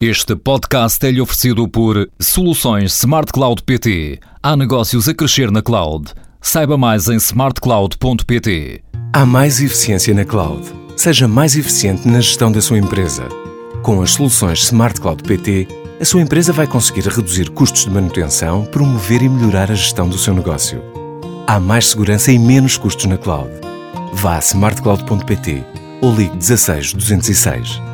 Este podcast é-lhe oferecido por Soluções Smart Cloud PT. Há negócios a crescer na cloud. Saiba mais em smartcloud.pt. Há mais eficiência na cloud. Seja mais eficiente na gestão da sua empresa. Com as soluções Smart Cloud PT, a sua empresa vai conseguir reduzir custos de manutenção, promover e melhorar a gestão do seu negócio. Há mais segurança e menos custos na cloud. Vá a smartcloud.pt ou ligue 16 206.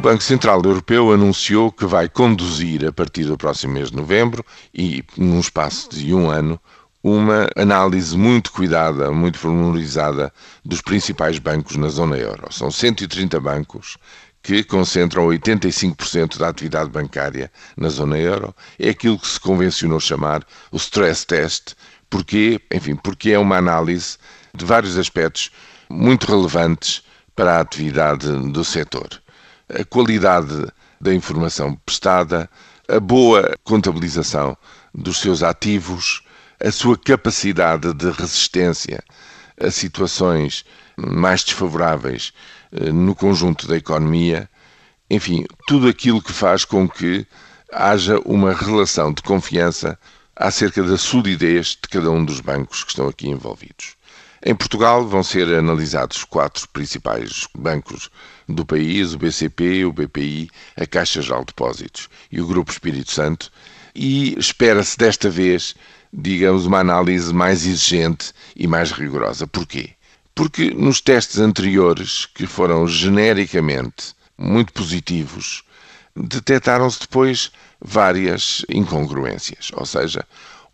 O Banco Central Europeu anunciou que vai conduzir, a partir do próximo mês de novembro e num espaço de um ano, uma análise muito cuidada, muito pormenorizada dos principais bancos na zona euro. São 130 bancos que concentram 85% da atividade bancária na zona euro. É aquilo que se convencionou chamar o stress test. Porquê? Enfim, porque é uma análise de vários aspectos muito relevantes para a atividade do setor a qualidade da informação prestada, a boa contabilização dos seus ativos, a sua capacidade de resistência a situações mais desfavoráveis eh, no conjunto da economia, enfim, tudo aquilo que faz com que haja uma relação de confiança acerca da solidez de cada um dos bancos que estão aqui envolvidos. Em Portugal vão ser analisados quatro principais bancos do país, o BCP, o BPI, a Caixa Geral de Depósitos e o Grupo Espírito Santo, e espera-se desta vez, digamos, uma análise mais exigente e mais rigorosa. Porquê? Porque nos testes anteriores, que foram genericamente muito positivos, detectaram-se depois várias incongruências, ou seja,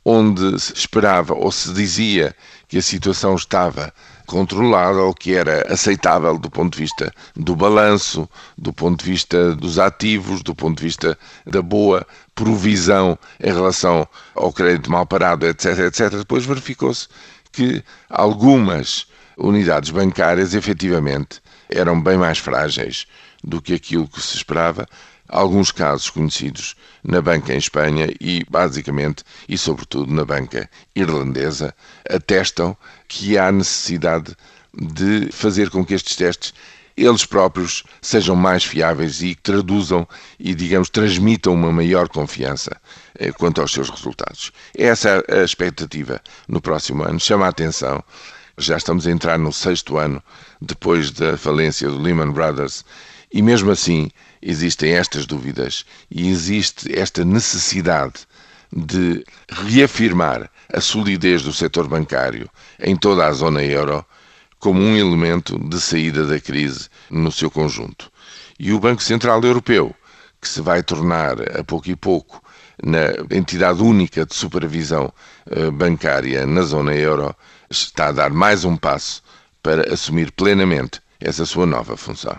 onde se esperava ou se dizia que a situação estava controlada ou que era aceitável do ponto de vista do balanço, do ponto de vista dos ativos, do ponto de vista da boa provisão em relação ao crédito mal parado, etc, etc. Depois verificou-se que algumas unidades bancárias efetivamente eram bem mais frágeis do que aquilo que se esperava, alguns casos conhecidos na banca em Espanha e, basicamente, e sobretudo na banca irlandesa, atestam que há necessidade de fazer com que estes testes eles próprios sejam mais fiáveis e traduzam e, digamos, transmitam uma maior confiança eh, quanto aos seus resultados. Essa é a expectativa no próximo ano. Chama a atenção. Já estamos a entrar no sexto ano depois da falência do Lehman Brothers e mesmo assim existem estas dúvidas e existe esta necessidade de reafirmar a solidez do setor bancário em toda a zona euro como um elemento de saída da crise no seu conjunto. E o Banco Central Europeu, que se vai tornar a pouco e pouco na entidade única de supervisão eh, bancária na zona euro, está a dar mais um passo para assumir plenamente essa sua nova função.